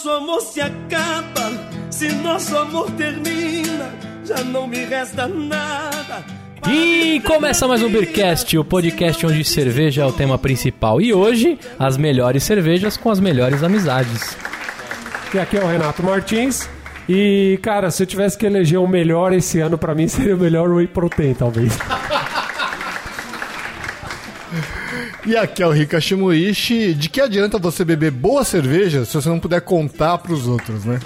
nosso amor se acaba, se nosso amor termina, já não me resta nada. E começa mais um Beercast, o podcast onde cerveja é o tema principal. E hoje, as melhores cervejas com as melhores amizades. E aqui é o Renato Martins. E, cara, se eu tivesse que eleger o melhor esse ano, pra mim seria o melhor Whey Protein, talvez. E aqui é o Rika Shimuishi. De que adianta você beber boa cerveja se você não puder contar pros outros, né?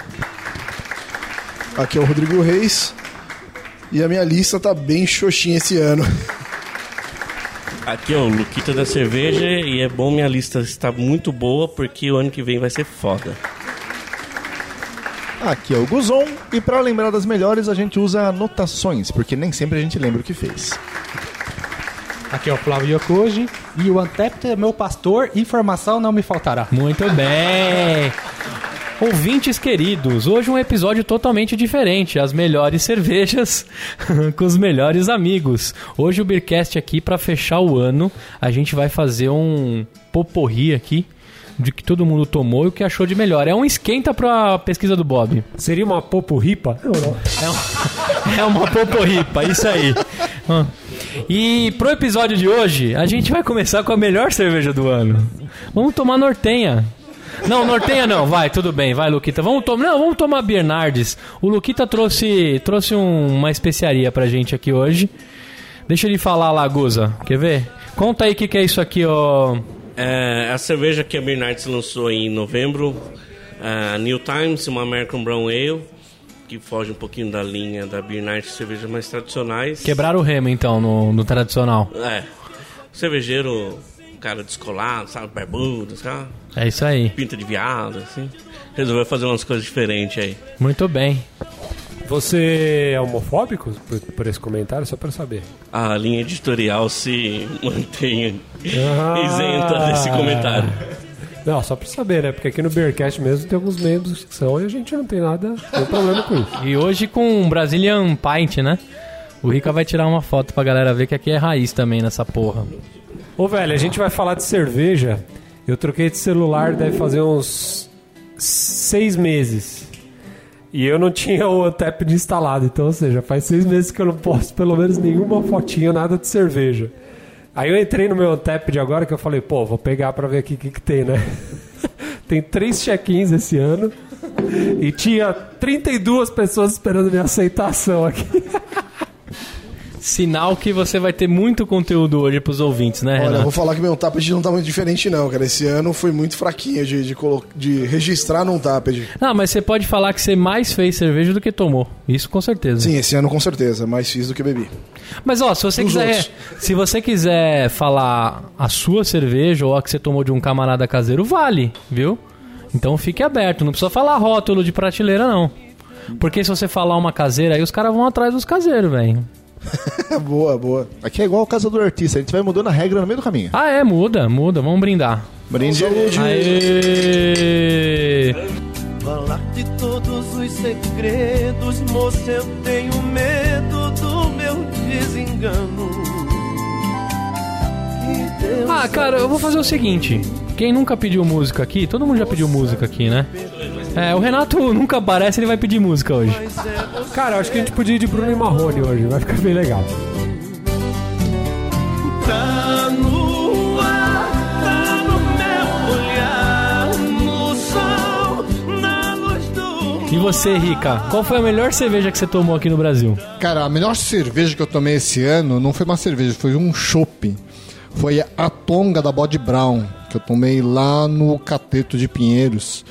Aqui é o Rodrigo Reis. E a minha lista tá bem xoxinha esse ano. Aqui é o Luquita da Cerveja e é bom minha lista está muito boa porque o ano que vem vai ser foda. Aqui é o Guzon e para lembrar das melhores a gente usa anotações, porque nem sempre a gente lembra o que fez. Aqui é o Flávio Yokoji e o Antept é meu pastor, informação não me faltará. Muito bem! Ouvintes queridos, hoje um episódio totalmente diferente, as melhores cervejas com os melhores amigos. Hoje o Beercast aqui para fechar o ano, a gente vai fazer um poporri aqui de que todo mundo tomou e o que achou de melhor. É um esquenta pra pesquisa do Bob. Seria uma poporripa? Não, não. É, um, é uma poporripa, isso aí. E pro episódio de hoje, a gente vai começar com a melhor cerveja do ano. Vamos tomar Nortenha. Não, Nortenha não, vai, tudo bem, vai, Luquita. Vamos tomar, não, vamos tomar Bernardes. O Luquita trouxe, trouxe um, uma especiaria pra gente aqui hoje. Deixa ele falar lá, Guza. Quer ver? Conta aí o que, que é isso aqui, ó. É, a cerveja que a Bernardes lançou em novembro, New Times, uma American Brown Ale, que foge um pouquinho da linha da Bernardes cervejas mais tradicionais. Quebraram o remo, então, no, no tradicional. É, cervejeiro, cara descolado, sabe, barbudo, sabe? É isso aí. Pinta de viado, assim. Resolveu fazer umas coisas diferentes aí. Muito bem. Você é homofóbico por, por esse comentário? Só pra saber. A linha editorial se mantém Ah. isenta desse comentário. Não, só pra saber, né? Porque aqui no Beercast mesmo tem alguns membros que são e a gente não tem nada, nenhum problema com isso. E hoje com um Brazilian Pint, né? O Rica vai tirar uma foto pra galera ver que aqui é raiz também nessa porra. Ô, velho, a gente vai falar de cerveja. Eu troquei de celular, deve fazer uns seis meses. E eu não tinha o Antep instalado, então, ou seja, faz seis meses que eu não posto pelo menos nenhuma fotinha, nada de cerveja. Aí eu entrei no meu Antep de agora que eu falei, pô, vou pegar pra ver aqui o que, que tem, né? tem três check-ins esse ano e tinha 32 pessoas esperando minha aceitação aqui. Sinal que você vai ter muito conteúdo hoje pros ouvintes, né, Olha, eu Renato? vou falar que meu Taped não tá muito diferente, não, cara. Esse ano foi muito fraquinho de, de, de registrar num Taped. Ah, mas você pode falar que você mais fez cerveja do que tomou. Isso com certeza. Sim, esse ano com certeza. Mais fiz do que bebi. Mas ó, se você quiser, outros. se você quiser falar a sua cerveja ou a que você tomou de um camarada caseiro, vale, viu? Então fique aberto, não precisa falar rótulo de prateleira não. Porque se você falar uma caseira aí, os caras vão atrás dos caseiros, velho. boa, boa. Aqui é igual o caso do artista, a gente vai mudando a regra no meio do caminho. Ah, é, muda, muda, vamos brindar. Brinde. Aê! Falar de todos os segredos, moça, eu tenho medo do meu desengano. Ah, cara, eu vou fazer o seguinte. Quem nunca pediu música aqui, todo mundo já pediu música aqui, né? É, o Renato nunca aparece, ele vai pedir música hoje. Cara, eu acho que a gente podia ir de Bruno e Marrone hoje, vai ficar bem legal. tá no ar, tá no meu olhar, no sol, na luz do E você, Rica, qual foi a melhor cerveja que você tomou aqui no Brasil? Cara, a melhor cerveja que eu tomei esse ano não foi uma cerveja, foi um chopp. Foi a Tonga da Bode Brown, que eu tomei lá no Cateto de Pinheiros,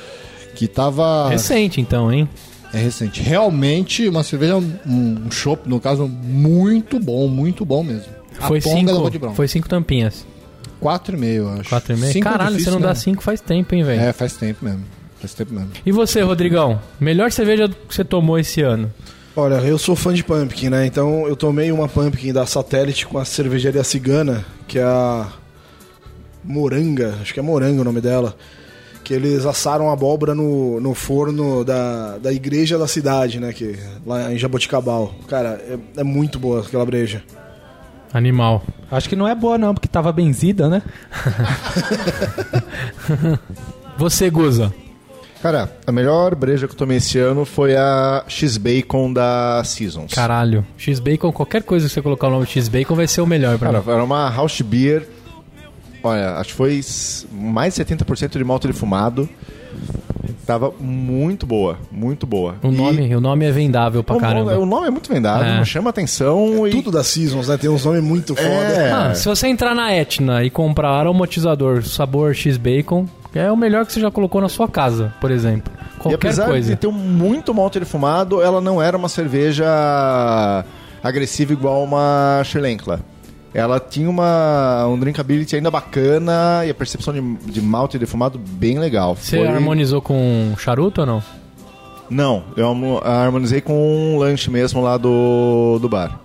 que tava... Recente, então, hein? É recente. Realmente uma cerveja, um, um chopp, no caso, muito bom, muito bom mesmo. Foi a cinco, foi cinco tampinhas. Quatro e meio, acho. Quatro e meio? Cinco é Caralho, você difícil, não dá né? cinco faz tempo, hein, velho? É, faz tempo mesmo. Faz tempo mesmo. E você, Rodrigão? Melhor cerveja que você tomou esse ano? Olha, eu sou fã de Pumpkin, né? Então eu tomei uma Pumpkin da Satélite com a cervejaria cigana, que é a Moranga, acho que é Moranga o nome dela. Que eles assaram abóbora no, no forno da, da igreja da cidade, né? Que, lá em Jaboticabal. Cara, é, é muito boa aquela breja. Animal. Acho que não é boa não, porque tava benzida, né? Você, Guza. Cara, a melhor breja que eu tomei esse ano foi a X-Bacon da Seasons. Caralho. X-Bacon, qualquer coisa que você colocar o nome X-Bacon vai ser o melhor pra Cara, mim. era uma house beer. Olha, acho que foi mais de 70% de malte defumado. Tava muito boa, muito boa. O E nome, o nome é vendável pra o, nome, caramba. o nome é muito vendável, É. chama atenção e Tudo da Seasons, né? Tem uns nomes muito foda. É. Ah, se você entrar na Etna e comprar aromatizador sabor X-Bacon, é o melhor que você já colocou na sua casa, por exemplo. E Qualquer apesar coisa. de ter muito malte defumado, ela não era uma cerveja agressiva igual uma Schlenkla. Ela tinha uma, um drinkability ainda bacana e a percepção de, de malte defumado bem legal. Você Foi- harmonizou com charuto ou não? Não, eu harmo- harmonizei com um lanche mesmo lá do, do bar.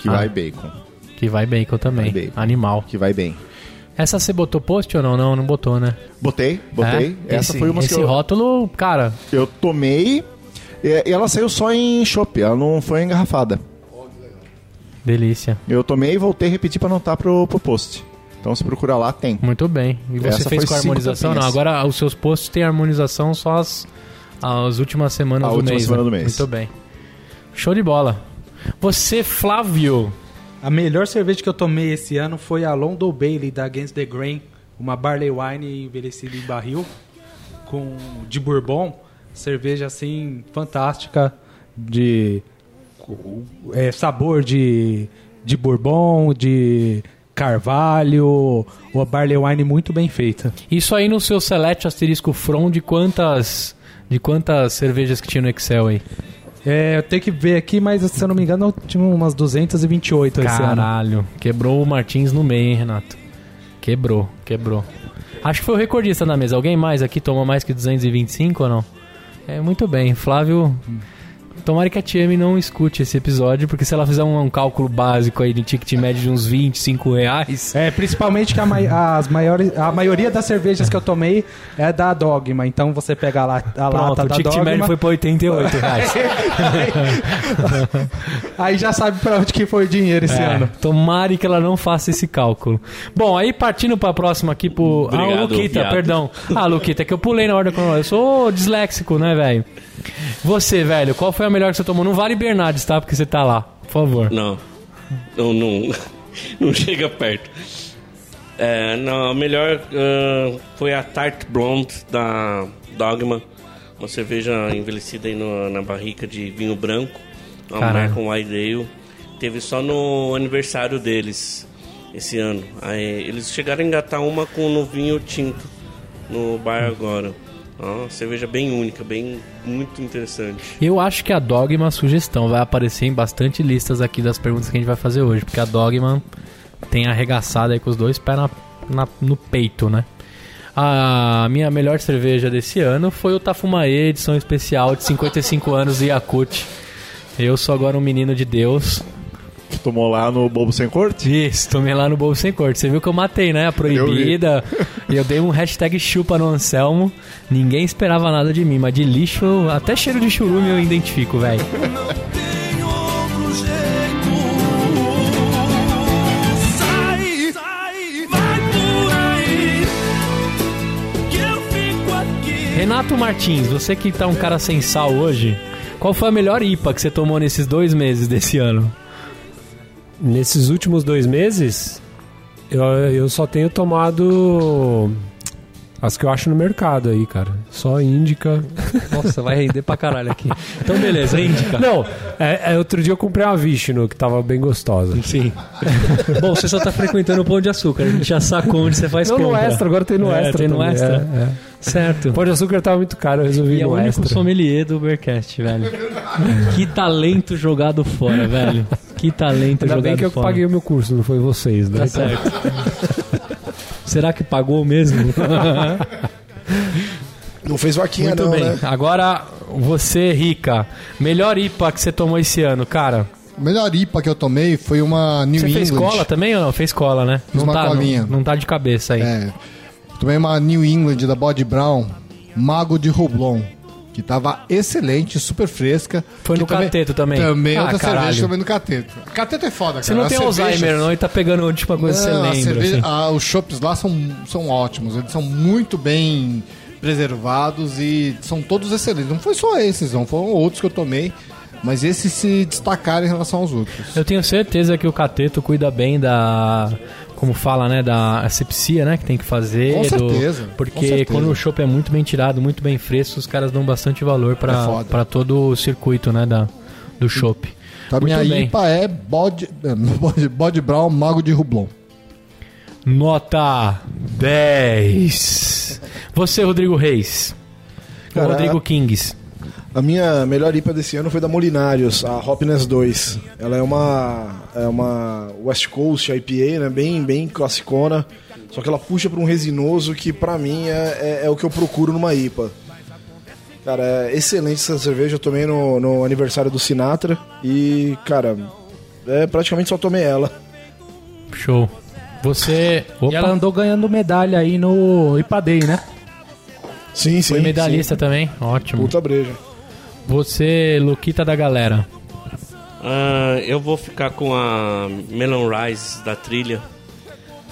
Que Ah. vai bacon. Que vai bacon também. Vai bacon. Animal. Que vai bem. Essa você botou post ou não? Não, não botou, né? Botei, botei. É? Essa esse, foi uma que Esse eu, rótulo, cara, eu tomei e ela saiu só em chopp, ela não foi engarrafada. Delícia. Eu tomei e voltei a repetir pra anotar pro, pro post. Então se procurar lá, tem. Muito bem. E você Essa fez com cinco harmonização? Não, agora os seus posts têm harmonização só as, as últimas semanas A do última mês. semana né? do mês. Muito bem. Show de bola. Você, Flávio. A melhor cerveja que eu tomei esse ano foi a London Bailey da Against the Grain, uma barley wine envelhecida em barril com de bourbon, cerveja assim fantástica de é, sabor de de bourbon, de carvalho, uma barley wine muito bem feita. Isso aí no seu select asterisco from de quantas de quantas cervejas que tinha no Excel aí? É, eu tenho que ver aqui, mas se eu não me engano, eu tinha umas 228 esse ano. Caralho, quebrou o Martins no meio, hein, Renato? Quebrou, quebrou. Acho que foi o recordista na mesa. Alguém mais aqui tomou mais que 225 ou não? É, muito bem. Flávio, tomara que a Tiame não escute esse episódio, porque se ela fizer um, um cálculo básico aí de ticket médio de uns 25 reais... É, principalmente que a, mai- as maiores, a maioria das cervejas que eu tomei é da Dogma. Então você pega lá a Pronto, lata o da ticket Dogma, médio foi pra 88 reais. aí já sabe pra onde que foi o dinheiro esse É, ano. Tomara que ela não faça esse cálculo. Bom, aí partindo pra próxima aqui pro. ah, o Obrigado, Luquita, viado. perdão. Ah, Luquita, que eu pulei na ordem cronológica. Eu sou disléxico, né, velho? Você, velho, qual foi a melhor que você tomou? Não vale Bernardes, tá? Porque você tá lá. Por favor. Não. Não, não, não chega perto. É, não, a melhor ah, foi a Tart Blonde da Dogma. Uma cerveja envelhecida aí no- na barrica de vinho branco. Uma Caralho. American White Ale. Teve só no aniversário deles esse ano. Aí, eles chegaram a engatar uma com no vinho tinto no bar agora. Ó, cerveja bem única, bem muito interessante. Eu acho que a Dogma, sugestão, vai aparecer em bastante listas aqui das perguntas que a gente vai fazer hoje. Porque a Dogma tem arregaçado aí com os dois pés na- na- no peito, né? A minha melhor cerveja desse ano foi o Tafumaê, edição especial de 55 anos de Yakut. Eu sou agora um menino de Deus. Que tomou lá no Bobo Sem Corte? Isso, tomei lá no Bobo Sem Corte. Você viu que eu matei, né? A proibida. E eu dei um hashtag chupa no Anselmo. Ninguém esperava nada de mim, mas de lixo, até cheiro de churume eu identifico, velho. Eu. Renato Martins, você que tá um cara sem sal hoje, qual foi a melhor IPA que você tomou nesses dois meses desse ano? Nesses últimos dois meses, eu, eu só tenho tomado as que eu acho no mercado aí, cara. Só Índica. Nossa, vai render pra caralho aqui. Então, beleza, indica. Não, é, é, outro dia eu comprei uma Vishnu, que tava bem gostosa. Sim. Bom, você só tá frequentando o Pão de Açúcar. A gente já sacou onde você faz Não, no compra. extra, agora tem no É, extra. tem no também, extra? é, é. Certo. Pão de açúcar tava muito caro, eu resolvi E ir é o no único extra. sommelier do Ubercast, velho. Que talento jogado fora, velho. Que talento Ainda jogado bem que eu fora. paguei o meu curso, não foi vocês, né? Tá certo. Será que pagou mesmo? Não fez vaquinha, Muito não, bem. né? Agora, você, Rica. Melhor IPA que você tomou esse ano, cara. Melhor IPA que eu tomei foi uma New Você England. fez cola também ou não? Fez cola, né? Fiz não, uma tá, colinha. não, não tá de cabeça aí. É. Tomei uma New England da Body Brown, Mago de Roublon, que tava excelente, super fresca. Foi no Que também- Cateto também? Também, Ah, outra caralho. cerveja também no Cateto. Cateto é foda, cara. Você não As tem cervejas- Alzheimer, não, e tá pegando a última coisa que Não, você a lembra. cerveja- assim. ah, os chopps lá são, são ótimos, eles são muito bem preservados e são todos excelentes. Não foi só esses, não, foram outros que eu tomei, mas esses se destacaram em relação aos outros. Eu tenho certeza que o Cateto cuida bem da. Como fala, né? Da asepsia, né? Que tem que fazer. Com do- certeza, com porque certeza. quando o chopp é muito bem tirado, muito bem fresco, os caras dão bastante valor É pra foda. pra todo o circuito, né? Da, do chopp. Então, a Muito minha bem. IPA é bode, bode, bode Brown Mago de Rublon. Nota 10. Você, Rodrigo Reis. Cara, Rodrigo Kings. A minha melhor IPA desse ano foi da Molinários, a Hopness 2. Ela é uma é uma West Coast IPA, né, bem bem classicona, só que ela puxa para um resinoso que pra mim é, é, é o que eu procuro numa IPA. Cara, é excelente essa cerveja, eu tomei no, no aniversário do Sinatra e, cara, é praticamente só tomei ela. Show. Você. Opa, E ela andou ganhando medalha aí no Ipadei, né? Sim, sim. foi medalhista também? sim. Ótimo. Puta breja. Você, Luquita da galera. Ah, eu vou ficar com a Melon Rise da trilha.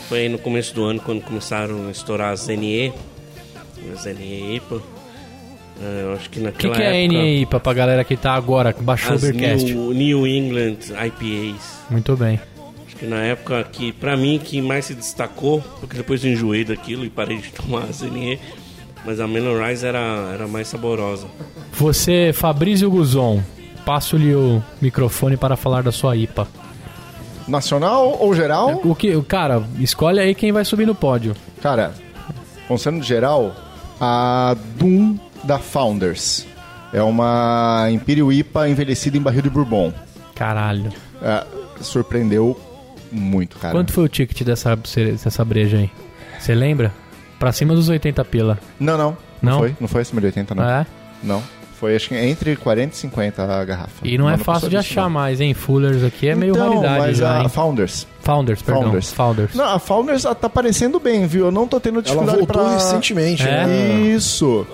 Foi no começo do ano quando começaram a estourar as NE. As NE IPA. Ah, eu acho que O que, naquela que é época, NEI pra, galera que tá agora, que baixou o as Beercast? New, New England IPAs. Muito bem. Acho que na época que, pra mim, que mais se destacou, porque depois eu enjoei daquilo e parei de tomar as NE. Mas a Melon Rise era, era mais saborosa. Você, Fabrício Guzon, passo-lhe o microfone para falar da sua IPA. Nacional ou geral? O que, cara, escolhe aí quem vai subir no pódio. Cara, considerando geral, a Doom da Founders. É uma Imperial IPA envelhecida em barril de bourbon. Caralho. É, surpreendeu muito, cara. Quanto foi o ticket dessa, dessa breja aí? Você lembra? Pra cima dos 80 pila. Não, não. Não? Não foi? Não foi acima de 80, não. É? Não. Foi acho que entre 40 e 50 a garrafa. E não é fácil de achar não. mais, hein? Fullers aqui é meio então, raridade mas já, a hein? Founders. Founders, perdão. Founders. Founders. Não, a Founders ah, tá parecendo bem, viu? Eu não tô tendo Ela dificuldade voltou pra... recentemente, É? né? Isso.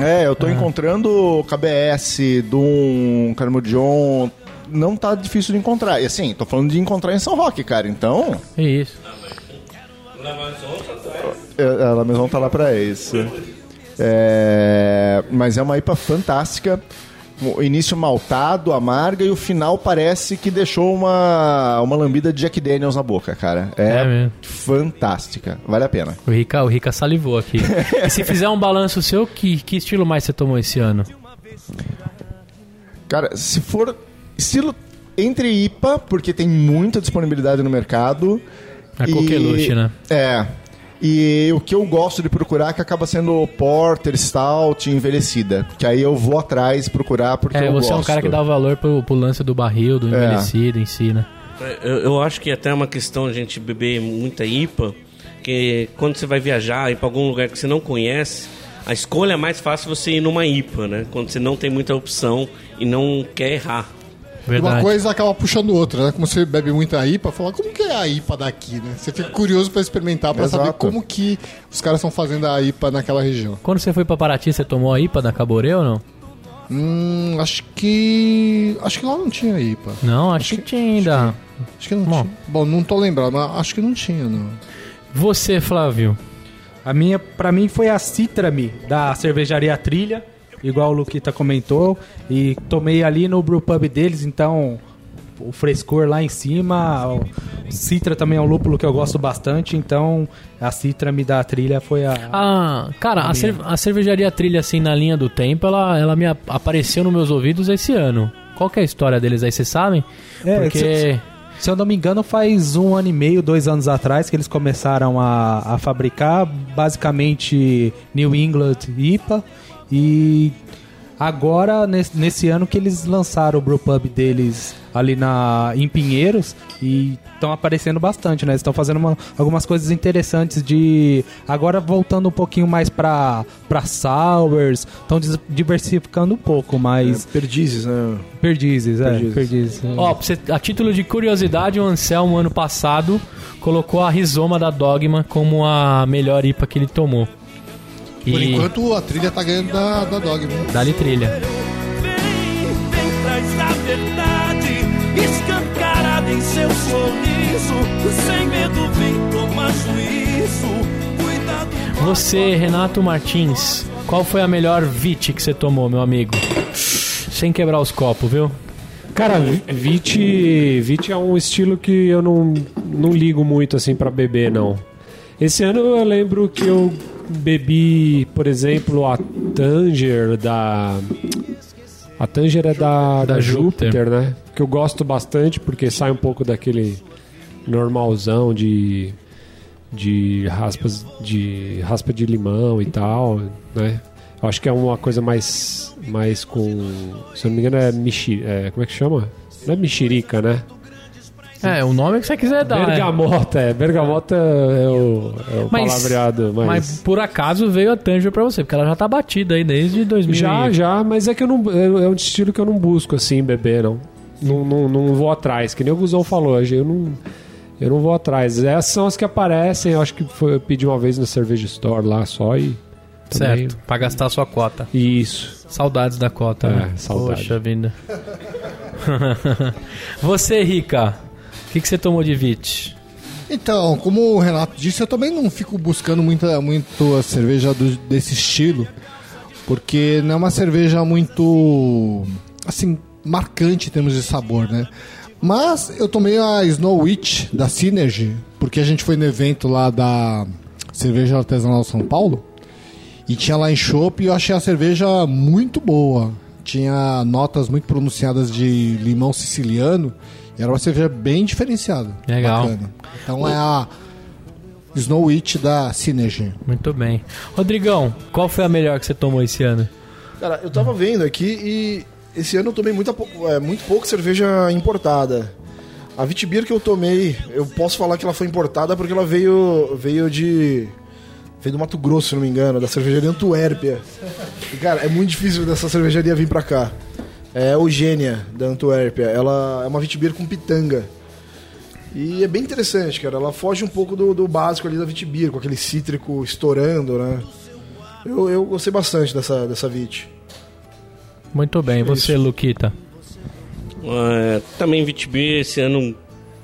É, eu tô encontrando KBS, Doom, Carmo John. Não tá difícil de encontrar. E assim, tô falando de encontrar em São Roque, cara. Então, É isso. Ela mesmo tá lá pra isso. É, mas é uma IPA fantástica. O início maltado, amarga, e o final parece que deixou uma, uma lambida de Jack Daniels na boca, cara. É, É fantástica. Vale a pena. O Rica, o Rica salivou aqui. e se fizer um balanço seu, que, que estilo mais você tomou esse ano? Cara, se for estilo entre IPA, porque tem muita disponibilidade no mercado. A e- coqueluche, né? É. E o que eu gosto de procurar é que acaba sendo Porter, Stout, envelhecida. Que aí eu vou atrás procurar porque É, eu você gosto. é um cara que dá valor pro, pro lance do barril, do É. envelhecido em si, né? Eu, eu acho que até é uma questão a gente beber muita IPA, que quando você vai viajar ir para algum lugar que você não conhece, a escolha é mais fácil você ir numa IPA, né? Quando você não tem muita opção e não quer errar. Verdade. Uma coisa acaba puxando outra, né? Como você bebe muita IPA, fala, como que é a IPA daqui, né? Você fica curioso pra experimentar, pra saber como que os caras estão fazendo a IPA naquela região. Quando você foi pra Paraty, você tomou a IPA da Caborê ou não? Hum, acho que... Acho que lá não tinha IPA. Não, acho, que, tinha ainda. Acho que não Bom. tinha. Bom, não tô lembrado, mas acho que não tinha, não. Você, Flávio. A minha, pra mim, foi a Citrame, da cervejaria Trilha, igual o Luquita comentou. E tomei ali no brewpub deles, então o frescor lá em cima. O Citra também é um lúpulo que eu gosto bastante, então a Citrame da Trilha foi a. Ah, cara, a, cer- a cervejaria Trilha, assim, na linha do tempo, ela, ela me a- apareceu nos meus ouvidos esse ano. Qual que é a história deles aí, vocês sabem? É, Porque... se- Se eu não me engano, faz um ano e meio, dois anos atrás, que eles começaram a, a fabricar basicamente New England IPA. E agora, nesse, nesse ano, que eles lançaram o brewpub deles ali na, em Pinheiros e estão aparecendo bastante, né? Eles estão fazendo uma- algumas coisas interessantes de... Agora voltando um pouquinho mais para para sours, estão diversificando um pouco, mas... Perdizes, né? Perdizes, é, Perdizes. perdizes. é. Ó, você- a título de curiosidade, o Anselmo, ano passado, colocou a Rizoma da Dogma como a melhor IPA que ele tomou. Por E enquanto, a trilha tá ganhando da, da Dogma. dá-lhe trilha. Vem, vem, traz a verdade escancarada em seu sorriso. Sem medo, vem tomar juízo. Você, Renato Martins, qual foi a melhor VIT que você tomou, meu amigo? Sem quebrar os copos, viu? Cara, Vit, Vit é um estilo que eu não, não ligo muito assim pra beber, não. Esse ano eu lembro que eu bebi, por exemplo, a Tanger da. A Tanger é da, da, Da Júpiter. Júpiter, né? Que eu gosto bastante porque sai um pouco daquele normalzão de. de raspas de raspa de limão e tal, né? Eu acho que é uma coisa mais mais com, se eu não me engano é, mexi, é como é que chama? Não é mexerica, né? É, o nome que você quiser dar. né? Bergamota, é. Bergamota é o, é o Mas- palavreado, mas... Mas por acaso veio a Tanger pra você, porque ela já tá batida aí desde 2000. Já, já, mas é que eu não. É é um estilo que eu não busco assim, beber, não. Não, não, não vou atrás, que nem o Guzão falou hoje. Eu não, eu não vou atrás. Essas são as que aparecem. Eu acho que foi, eu pedi uma vez na Cerveja Store lá só e. também- Certo, pra gastar a sua cota. Isso. Saudades da cota, É, né? saudade. Poxa vida. você, Rica, o que, que você tomou de VIT? Então, como o Renato disse, eu também não fico buscando muita, muito a cerveja do- desse estilo, porque não é uma cerveja muito, assim, marcante em termos de sabor, né? Mas eu tomei a Snow Witch da Synergy, porque a gente foi no evento lá da Cerveja Artesanal São Paulo, e tinha lá em Chopp e eu achei a cerveja muito boa. Tinha notas muito pronunciadas de limão siciliano. E era uma cerveja bem diferenciada. Legal. Bacana. Então é a Snow Witch da Synergy. Muito bem. Rodrigão, qual foi a melhor que você tomou esse ano? Cara, eu tava vendo aqui e esse ano eu tomei muita, é, muito pouco cerveja importada. A Vitibir que eu tomei, eu posso falar que ela foi importada porque ela veio, veio de. Veio do Mato Grosso, se não me engano, da cervejaria Antuérpia. E, cara, é muito difícil dessa cervejaria vir pra cá. É a Eugênia, da Antuérpia. Ela é uma Vitibir com pitanga. E é bem interessante, cara. Ela foge um pouco do, do básico ali da Vitibir, com aquele cítrico estourando, né? Eu, eu gostei bastante dessa, dessa Vit. Muito bem. Você, Luquita? É, também Vitibir esse ano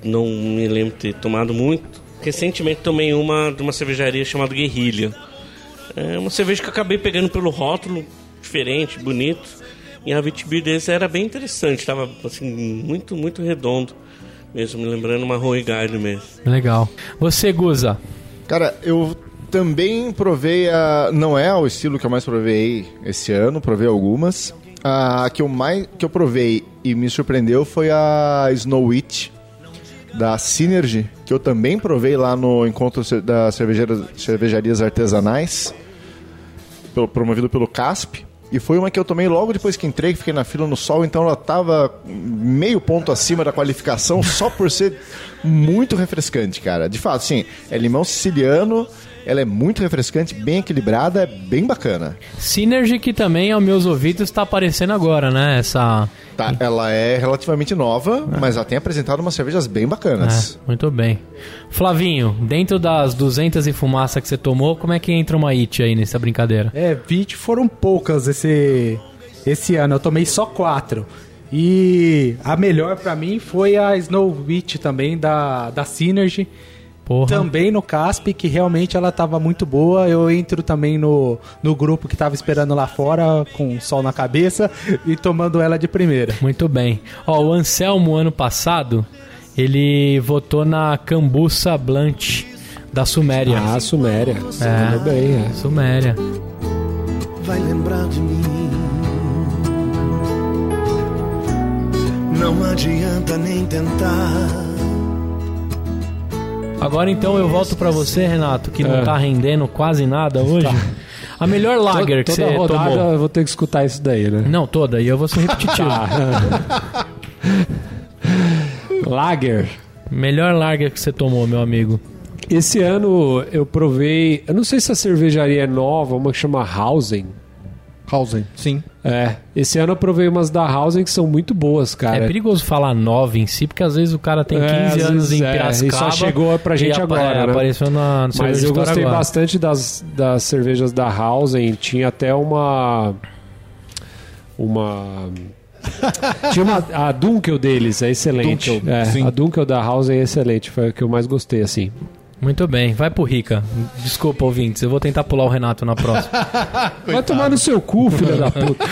não me lembro de ter tomado muito. Recentemente tomei uma de uma cervejaria chamada Guerrilha. É uma cerveja que eu acabei pegando pelo rótulo, diferente, bonito. E a Vitibir deles era bem interessante, tava assim, muito, muito redondo. Mesmo me lembrando uma Rui Garden mesmo. Legal. Você, Guza? Cara, eu também provei a. Não é o estilo que eu mais provei esse ano, provei algumas. A que eu mais que eu provei e me surpreendeu foi a Snow Witch da Synergy, que eu também provei lá no encontro das cervejeiras- cervejarias artesanais, promovido pelo CASP. E foi uma que eu tomei logo depois que entrei, que fiquei na fila no sol, então ela tava meio ponto acima da qualificação só por ser muito refrescante, cara. De fato, sim, é limão siciliano, ela é muito refrescante, bem equilibrada, é bem bacana. Synergy, que também, aos meus ouvidos, tá aparecendo agora, né? Essa. Tá, ela é relativamente nova, mas ela tem apresentado umas cervejas bem bacanas. É, muito bem. Flavinho, dentro das 200 e fumaça que você tomou, como é que entra uma IT aí nessa brincadeira? É, 20 foram poucas esse, esse ano. Eu tomei só quatro. E a melhor pra mim foi a Snow Witch também, da, da Synergy. Porra. Também no Casp, que realmente ela tava muito boa. Eu entro também no, no grupo que tava esperando lá fora, com o sol na cabeça, e tomando ela de primeira. Muito bem. Ó, o Anselmo, ano passado, ele votou na Cambuça Blanche da Suméria. Ah, Suméria. É. Bem, é. Suméria. vai lembrar de mim. Não adianta nem tentar. Agora então eu volto pra você, Renato, que não É. tá rendendo quase nada hoje. A melhor lager que Toda você rodada tomou. eu vou ter que escutar isso daí, né? Não, toda, e eu vou ser repetitivo. Tá. Lager. melhor lager que você tomou, meu amigo. Esse ano eu provei. Eu não sei se a cervejaria é nova, uma que chama Hausen. Hausen, sim. É, esse ano eu provei umas da Hausen que são muito boas, cara. É perigoso falar nove em si, porque às vezes o cara tem 15 É, anos vezes em é, Piracicaba. e só chegou pra gente e agora, é, né? Apareceu na, no Mas eu gostei agora. bastante das, das cervejas da Hausen. Tinha até uma. Uma. Tinha uma. A Dunkel deles é excelente. Dunkel, é, a Dunkel da Hausen é excelente. Foi a que eu mais gostei, assim. Muito bem, vai pro Rica. Desculpa, ouvintes, eu vou tentar pular o Renato na próxima. Vai tomar no seu cu, filha da puta.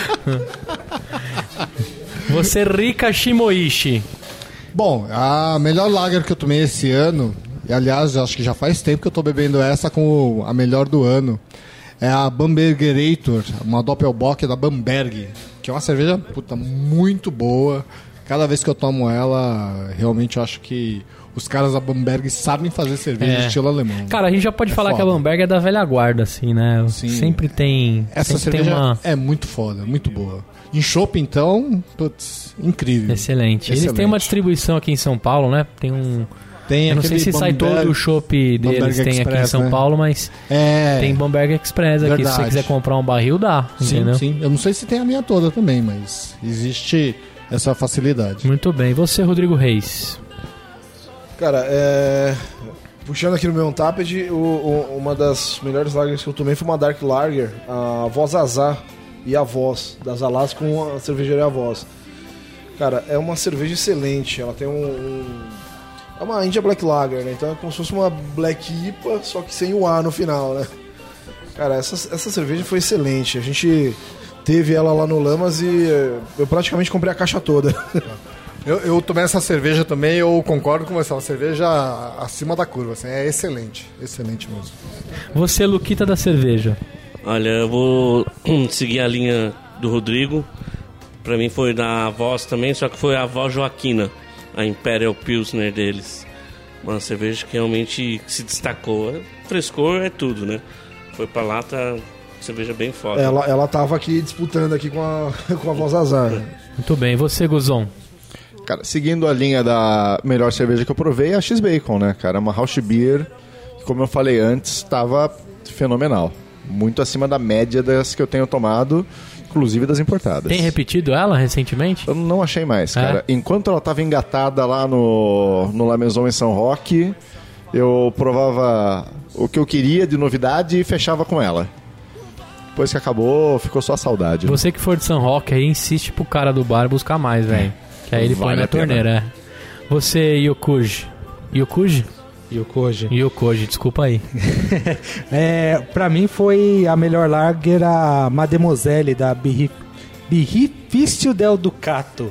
Você, Rika Shimoishi. Bom, a melhor lager que eu tomei esse ano, e aliás, acho que já faz tempo que eu tô bebendo essa como a melhor do ano, é a Bambergerator, uma Doppelbock da Bamberg, que é uma cerveja puta, muito boa. Cada vez que eu tomo ela, realmente eu acho que os caras da Bamberg sabem fazer cerveja É. estilo alemão. Cara, a gente já pode É falar que a foda. Bamberg é da velha guarda, assim, né? Sim. Sempre tem. Essa sempre cerveja tem uma. é muito foda, muito boa. Em chopp, então, putz, incrível. Excelente. Eles Excelente. têm uma distribuição aqui em São Paulo, né? Tem um. Tem eu não sei se sai Bamberg- todo o chopp deles, Bamberg tem aqui em Express, São né? Paulo, mas É. tem Bamberg Express aqui. Se você Verdade. quiser comprar um barril, dá. Sim, entendeu? sim. Eu não sei se tem a minha toda também, mas existe essa facilidade. Muito bem. Você, Rodrigo Reis. Cara, é. Puxando aqui no meu Untapped, o, o- uma das melhores lagers que eu tomei foi uma Dark Lager, a Voz Azar e a Voz, das Alas com a cervejaria Voz. Cara, é uma cerveja excelente, ela tem um. um- é uma India Black Lager, né? Então é como se fosse uma Black IPA, só que sem o A no final, né? Cara, essa, essa cerveja foi excelente. A gente teve ela lá no Lamas e eh, eu praticamente comprei a caixa toda. Eu, eu tomei essa cerveja também, eu concordo com você, é uma cerveja acima da curva, assim, é excelente, excelente mesmo. Você, Luquita da cerveja. Olha, eu vou seguir a linha do Rodrigo. Pra mim foi da voz também, só que foi a voz Joaquina, a Imperial Pilsner deles. Uma cerveja que realmente se destacou. É, Frescor é tudo, né? Foi pra lá, tá cerveja bem foda. Ela, ela tava aqui disputando aqui com a, com a Voz Azar. Muito bem. Você, Guzon. Cara, seguindo a linha da melhor cerveja que eu provei, é a X-Bacon, né, cara? Uma House Beer, que, como eu falei antes, estava fenomenal. Muito acima da média das que eu tenho tomado, inclusive das importadas. Tem repetido ela recentemente? Eu não achei mais, É? cara. Enquanto ela estava engatada lá no, no La Maison em São Roque, eu provava o que eu queria de novidade e fechava com ela. Depois que acabou, ficou só a saudade. Você que for de São Roque aí, insiste pro cara do bar buscar mais, velho. Que aí ele põe Vale na torneira, é. Você, Yokuji. Yokuji? E o Koji. Yokuji, desculpa aí. É, pra mim foi a melhor lager a Mademoiselle da Birri- Birrifício del Ducato.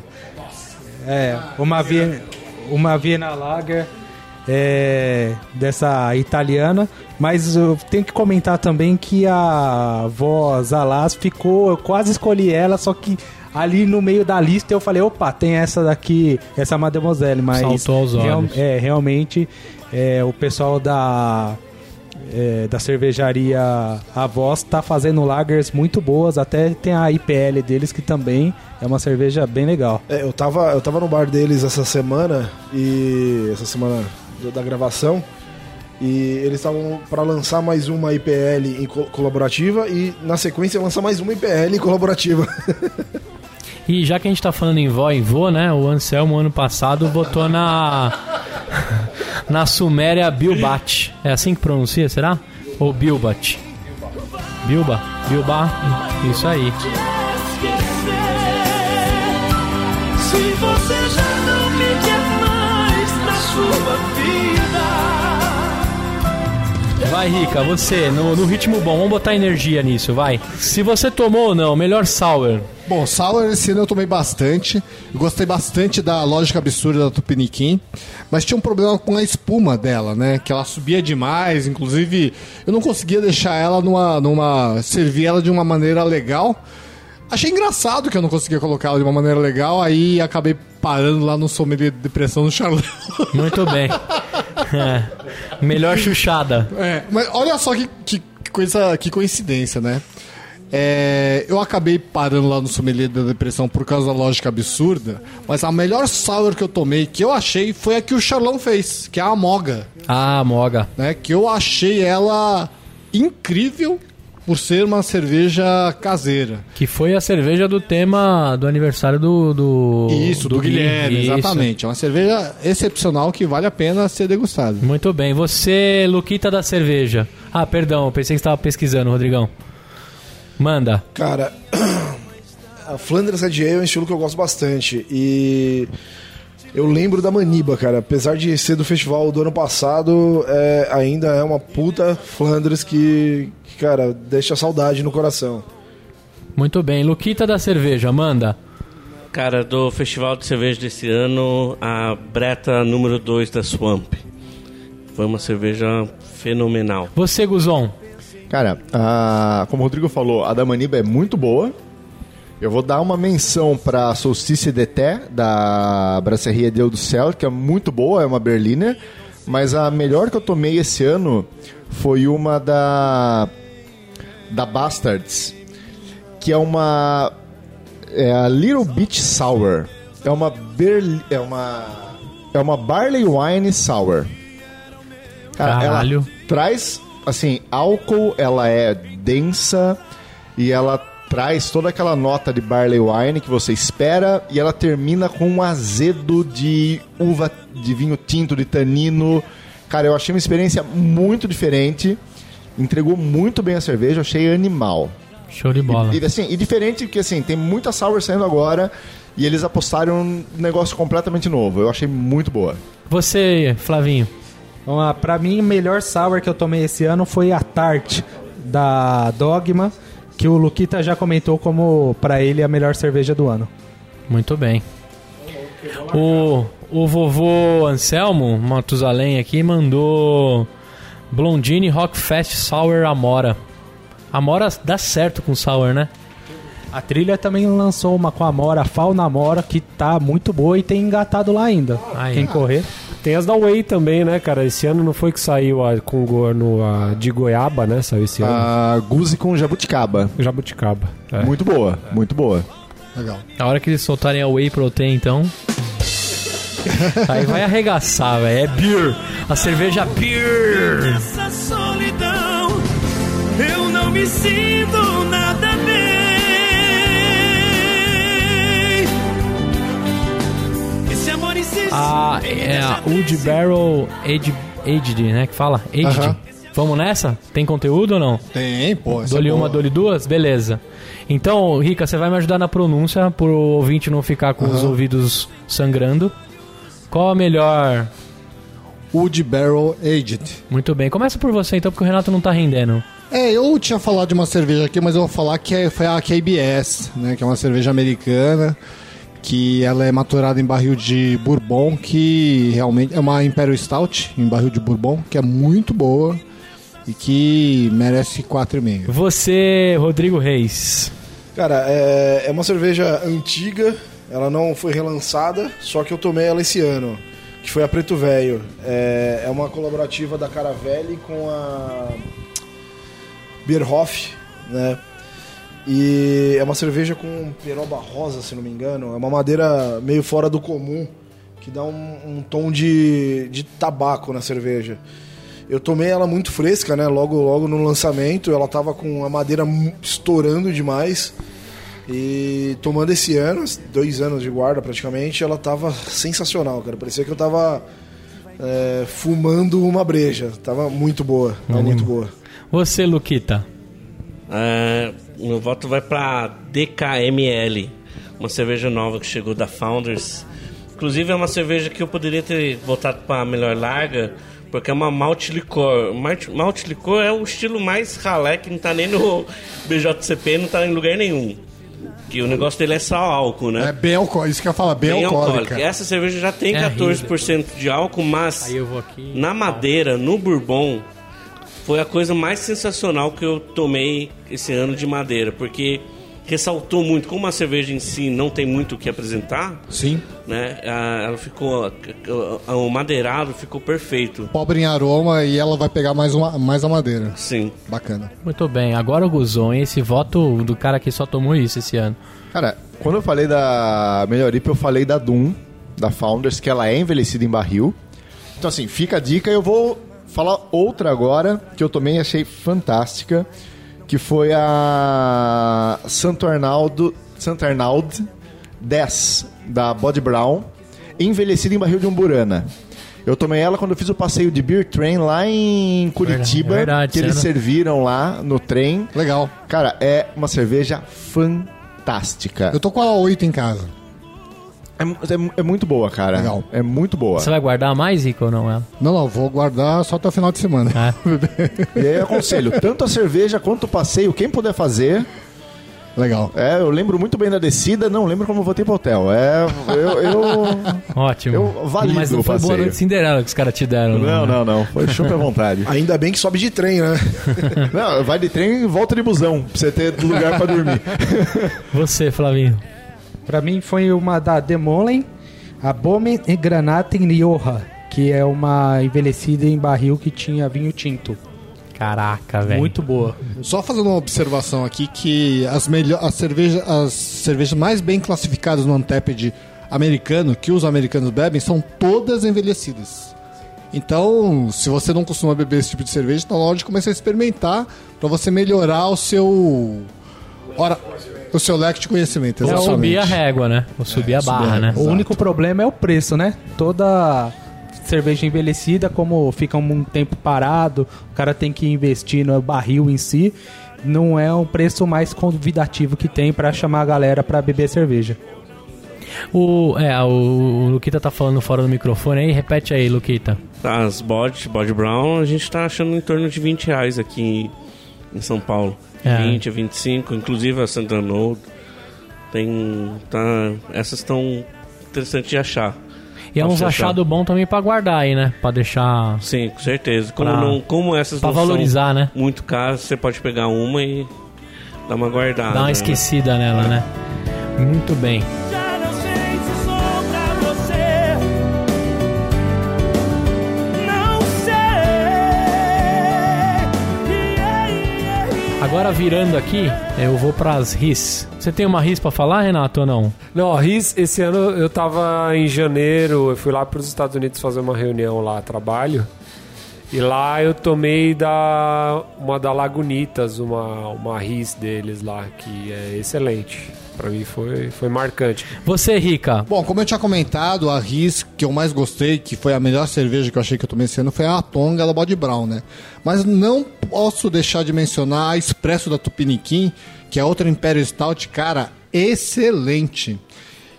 É, uma Viena, uma Viena Lager é, dessa italiana, mas eu tenho que comentar também que a voz Alas ficou, eu quase escolhi ela, só que ali no meio da lista eu falei, opa, tem essa daqui, essa Mademoiselle, mas Saltou aos olhos. é, realmente é, o pessoal da é, da cervejaria A Voz tá fazendo lagers muito boas, até tem a IPL deles que também é uma cerveja bem legal. É, eu, tava, eu tava no bar deles essa semana e. essa semana da- gravação. E eles estavam para lançar mais uma IPL em co- colaborativa e na sequência lançar mais uma IPL colaborativa. E já que a gente tá falando em vó e vô, né? O Anselmo ano passado votou na. na Suméria Bilbat. É assim que pronuncia, será? Ou Bilbat? Bilba? Bilba? Isso aí. Vai, Rica, você, no, no ritmo bom, vamos botar energia nisso, vai. Se você tomou ou não, melhor sour. Bom, Sour esse ano eu tomei bastante. Eu gostei bastante da lógica absurda da Tupiniquim. Mas tinha um problema com a espuma dela, né? Que ela subia demais. Inclusive, eu não conseguia deixar ela numa. numa servir ela de uma maneira legal. Achei engraçado que eu não conseguia colocar ela de uma maneira legal. Aí acabei parando lá no sommelier de depressão do Charlão. Muito bem. É. Melhor chuchada. É, mas olha só que, que coisa, que coincidência, né? É, eu acabei parando lá no sommelier da depressão por causa da lógica absurda, mas a melhor sour que eu tomei, que eu achei, foi a que o Charlão fez, que é a Moga, Ah, moga. né? Que eu achei ela incrível por ser uma cerveja caseira. Que foi a cerveja do tema do aniversário do. do Isso, do, Gui. Guilherme, Isso. exatamente. É uma cerveja excepcional que vale a pena ser degustada. Muito bem. Você, Luquita da cerveja. Ah, perdão, eu pensei que você estava pesquisando, Rodrigão. Manda. Cara, a Flanders Red Ale é um estilo que eu gosto bastante. E Eu lembro da Maniba, cara. Apesar de ser do festival do ano passado, é, ainda é uma puta Flandres que, que, cara, deixa saudade no coração. Muito bem. Luquita da cerveja, manda. Cara, do festival de cerveja desse ano, a Breta número 2 da Swamp. Foi uma cerveja fenomenal. Você, Guzon. Cara, a- como o Rodrigo falou, a da Maniba é muito boa. Eu vou dar uma menção pra Solstice Deté, da Brasserie Deus do Céu, que é muito boa, é uma Berliner. Mas a melhor que eu tomei esse ano foi uma da da Bastards, que é uma é a Little Beach Sour. É uma Berli, é uma é uma Barley Wine Sour. Cara, Caralho. ela traz assim, álcool, ela é densa e ela traz toda aquela nota de barley wine que você espera e ela termina com um azedo de uva de vinho tinto, de tanino. Cara, eu achei uma experiência muito diferente. Entregou muito bem a cerveja, eu achei animal. Show de bola. E, assim, e diferente porque assim, tem muita sour saindo agora e eles apostaram um negócio completamente novo. Eu achei muito boa. Você, Flavinho. Vamos lá, pra mim, o melhor sour que eu tomei esse ano foi a Tart da Dogma, que o Luquita já comentou como pra ele a melhor cerveja do ano. Muito bem. O, o vovô Anselmo Matusalém aqui mandou Blondine Rockfest Sour Amora. Amora dá certo com sour, né? A trilha também lançou uma com a Amora, a Fauna Amora, que tá muito boa e tem engatado lá ainda. Aí. Quem correr. Tem as da Way também, né, cara? Esse ano não foi que saiu a, com go, no, a de goiaba, né? Saiu esse ano. A Guzi com jabuticaba. Jabuticaba. É. Muito boa, muito boa. Legal. A hora que eles soltarem a Whey Protein, então. Aí vai arregaçar, velho. É beer. A cerveja beer. Essa solidão, eu não me sinto A, é a Wood Barrel Aged, Aged, né? Que fala? Aged. Aham. Vamos nessa? Tem conteúdo ou não? Tem, pô. essa Dole é uma, dole duas? Beleza. Então, Rica, você vai me ajudar na pronúncia pro ouvinte não ficar com os ouvidos sangrando. Qual a melhor? Wood Barrel Aged. Muito bem. Começa por você então, porque o Renato não tá rendendo. É, eu tinha falado de uma cerveja aqui, mas eu vou falar que é- foi a KBS, né? Que é uma cerveja americana, que ela é maturada em barril de bourbon, que realmente é uma Imperial Stout em barril de bourbon, que é muito boa e que merece 4,5. Você, Rodrigo Reis. Cara, é, é uma cerveja antiga, ela não foi relançada, só que eu tomei ela esse ano, que foi a Preto Velho. É, é uma colaborativa da Caravelli com a Bierhoff, né? E é uma cerveja com peroba rosa, se não me engano. É uma madeira meio fora do comum, que dá um, um tom de, de tabaco na cerveja. Eu tomei ela muito fresca, né? Logo, logo no lançamento, ela tava com a madeira estourando demais. E tomando esse ano, dois anos de guarda praticamente, ela tava sensacional, cara. Parecia que eu tava é, fumando uma breja. Tava muito boa, tava muito boa. Você, Luquita. É, meu voto vai pra DKML, uma cerveja nova que chegou da Founders. Inclusive é uma cerveja que eu poderia ter votado pra melhor larga, porque é uma malte licor. Malte, malte licor é o estilo mais ralé que não tá nem no BJCP, não tá em lugar nenhum. Que o negócio dele é só álcool, né? É bem alcoólica, isso que eu falo, bem, Bem alcoólica. alcoólica. Essa cerveja já tem É 14% de álcool, mas Aí eu vou aqui. na madeira, no bourbon, foi a coisa mais sensacional que eu tomei esse ano de madeira, porque ressaltou muito, como a cerveja em si não tem muito o que apresentar, Sim, né? Ela ficou, o madeirado ficou perfeito. pobre em aroma e ela vai pegar mais, uma, mais a madeira. Sim. Bacana. Muito bem. Agora o Guzon, esse voto do cara que só tomou isso esse ano. Cara, quando eu falei da melhor eu falei da Doom, da Founders, que ela é envelhecida em barril. Então, assim, fica a dica. Eu vou falar outra agora, que eu também achei fantástica, que foi a Santo Arnaldo, Santo Arnaldo 10, da Body Brown, envelhecida em barril de umburana. Eu tomei ela quando eu fiz o passeio de Beer Train lá em Curitiba, verdade, que eles serviram lá no trem. Legal. Cara, é uma cerveja fantástica. Eu tô com a 8 em casa. É, é é muito boa, cara. Legal. É muito boa. Você vai guardar mais, Rico, ou não? ela? Não, não, vou guardar só até o final de semana. É. E aí eu aconselho, tanto a cerveja quanto o passeio, quem puder fazer. Legal. É, eu lembro muito bem da descida, não lembro como eu voltei pro hotel. É, eu. eu- Ótimo. Eu valido Mas não foi boa passeio. noite Cinderela que os caras te deram. Não, né? não, não. Foi chope à vontade. Ainda bem que sobe de trem, né? Não, vai de trem e volta de busão, pra você ter lugar pra dormir. Você, Flavinho. Pra mim foi uma da Demolen, a Bome e Granata em Rioja, que é uma envelhecida em barril que tinha vinho tinto. Caraca, velho. Muito boa. Só fazendo uma observação aqui que as, melhor, as, cerveja, as cervejas mais bem classificadas no Untapped americano, que os americanos bebem, são todas envelhecidas. Então, se você não costuma beber esse tipo de cerveja, tá na hora de começar a experimentar para você melhorar o seu ora, o seu leque de conhecimento. Ou exatamente. subir a régua, né? Ou subir a barra, né? O único problema é o preço, né? Toda cerveja envelhecida, como fica um tempo parado, o cara tem que investir no barril em si, não é o preço mais convidativo que tem pra chamar a galera pra beber cerveja. O, é, o, o Luquita tá falando fora do microfone aí. Repete aí, Luquita. As bode, bode brown, a gente tá achando em torno de 20 reais aqui em São Paulo. É. 20 a 25, inclusive a Santa Note. Tem. Tá, essas estão interessantes de achar. E é uns achar. achados bons também pra guardar aí, né? Pra deixar. Sim, com certeza. Como, Pra- não, como essas Pra valorizar, né? muito caras, você pode pegar uma e dar uma guardada. Dar uma né? esquecida nela, né? Muito bem. Agora virando aqui, eu vou pras RIS. Você tem uma RIS pra falar, Renato, ou não? Não, RIS, esse ano eu tava em janeiro, eu fui lá para os Estados Unidos fazer uma reunião lá, trabalho. E lá eu tomei da uma da Lagunitas, uma uma RIS deles lá, que é excelente. Pra mim foi foi marcante. Você, Rica. Bom, como eu tinha comentado, a RIS que eu mais gostei, que foi a melhor cerveja que eu achei que eu tomei esse ano, foi a Tonga da Body Brown, né? Mas não posso deixar de mencionar a Expresso da Tupiniquim, que é outra Imperial Stout, cara, excelente.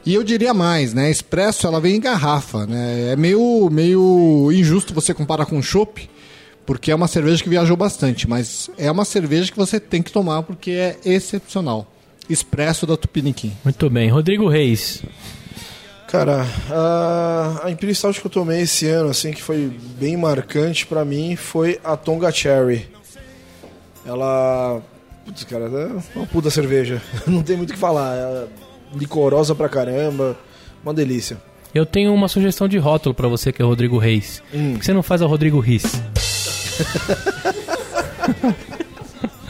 E eu diria mais, né? Expresso, ela vem em garrafa, né? É meio, meio injusto você comparar com chopp, porque é uma cerveja que viajou bastante, mas é uma cerveja que você tem que tomar porque é excepcional. Expresso da Tupiniquim. Muito bem. Rodrigo Reis. Cara, a, a Imperial Stout que eu tomei esse ano, assim, que foi bem marcante pra mim, foi a Tonga Cherry. Ela. Putz, cara, é uma puta cerveja. Não tem muito o que falar. É licorosa pra caramba. Uma delícia. Eu tenho uma sugestão de rótulo pra você que é o Rodrigo Reis. Hum. Por que você não faz o Rodrigo Riz?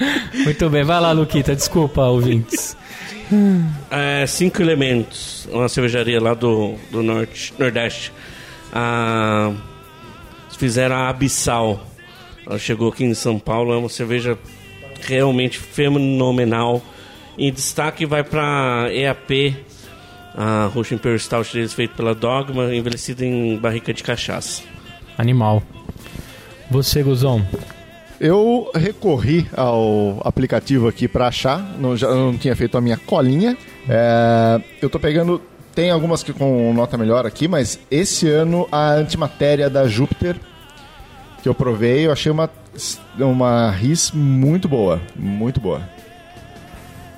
Muito bem, vai lá, Luquita. Desculpa, ouvintes. É, cinco elementos, uma cervejaria lá do, do norte, Nordeste. Ah, fizeram a Abissal. Ela chegou aqui em São Paulo, é uma cerveja realmente fenomenal. Em destaque vai para EAP, a Russian Imperial Stout deles feita pela Dogma, envelhecida em barrica de cachaça. Animal. Você, Guzão. Eu recorri ao aplicativo aqui pra achar, não, já não tinha feito a minha colinha. É, eu tô pegando, tem algumas que com nota melhor aqui, mas esse ano a antimatéria da Júpiter, que eu provei, eu achei uma, uma RIS muito boa, muito boa.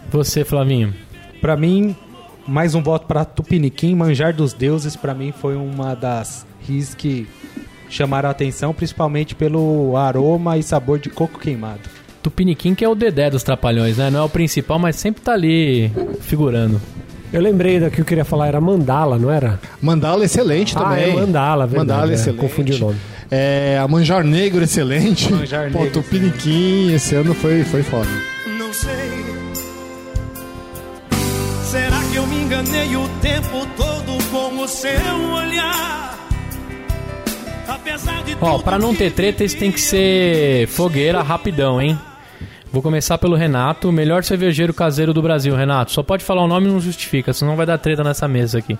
Você, Flavinho. Pra mim, mais um voto pra Tupiniquim, Manjar dos Deuses, pra mim foi uma das RIS que chamaram a atenção, principalmente pelo aroma e sabor de coco queimado. Tupiniquim, que é o Dedé dos Trapalhões, né? Não é o principal, mas sempre tá ali figurando. Eu lembrei da que eu queria falar, era Mandala, não era? Mandala excelente Ah, também. é Mandala, verdade. Mandala é, excelente. Confundi o nome. É, a Manjar Negro excelente. Manjar Pô, Negro, Tupiniquim esse ano foi, foi foda. Não sei. Será que eu me enganei o tempo todo com o seu olhar? Ó, pra não ter treta, isso tem que ser fogueira rapidão, hein? Vou começar pelo Renato, o melhor cervejeiro caseiro do Brasil, Renato. Só pode falar o nome e não justifica, senão vai dar treta nessa mesa aqui.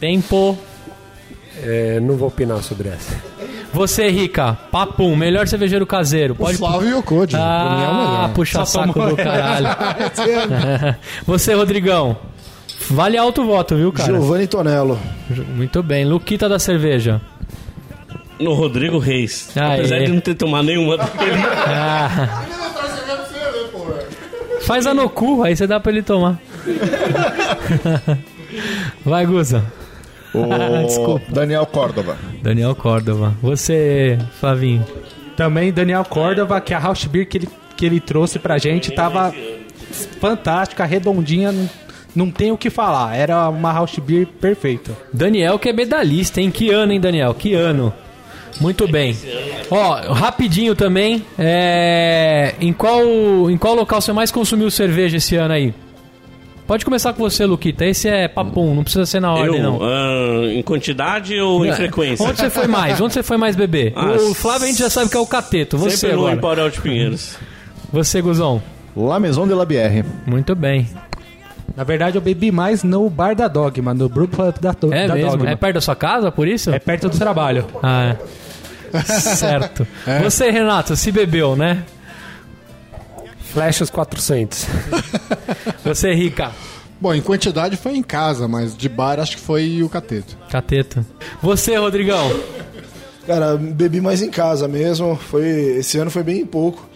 Tempo. É, não vou opinar sobre essa. Você, Rica, papum, melhor cervejeiro caseiro. O Pode Flávio pra mim é o Ah, melhor. puxa saco do caralho. Você, Rodrigão. Vale alto voto, viu, cara? Giovanni Tonello. Muito bem. Luquita da cerveja. No Rodrigo Reis. Ah, Apesar de não ter tomado nenhuma dele. Ah. Faz a no cu, aí você dá pra ele tomar. Vai, Guza. O Desculpa. Daniel Córdova. Daniel Córdova. Você, Flavinho. Também Daniel Córdova, que a House Beer que ele, que ele trouxe pra gente tava fantástica, redondinha, não, tem o que falar. Era uma House Beer perfeita. Daniel que é medalhista, hein? Que ano, hein, Daniel? Que ano. Muito bem. Ó, rapidinho também. É... Em, qual, em qual local você mais consumiu cerveja esse ano aí? Pode começar com você, Luquita. Esse é papum, não precisa ser na ordem, Eu, não. ah, em quantidade ou em frequência? Onde você foi mais? Onde você foi mais beber? Ah, o Flávio a gente já sabe que é o cateto. Você Sempre no agora. Emporal de Pinheiros. Você, Guzão. La Maison de la Bière. Muito bem. Na verdade, eu bebi mais no bar da Dogma, no Brew Pub da, do, É da mesmo? Dogma. É perto da sua casa, por isso? É perto do trabalho. Ah, é. certo. Você, Renato, se bebeu, né? Flechas 400. Você, Rica. Bom, em quantidade foi em casa, mas de bar acho que foi o cateto. Cateto. Você, Rodrigão. Cara, bebi mais em casa mesmo. Foi esse ano foi bem pouco.